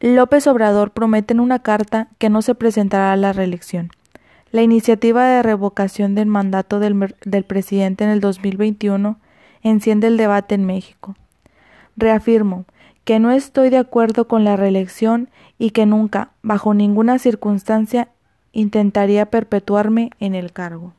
López Obrador promete en una carta que no se presentará a la reelección. La iniciativa de revocación del mandato del, del, presidente en el 2021 enciende el debate en México. Reafirmo que no estoy de acuerdo con la reelección y que nunca, bajo ninguna circunstancia, intentaría perpetuarme en el cargo.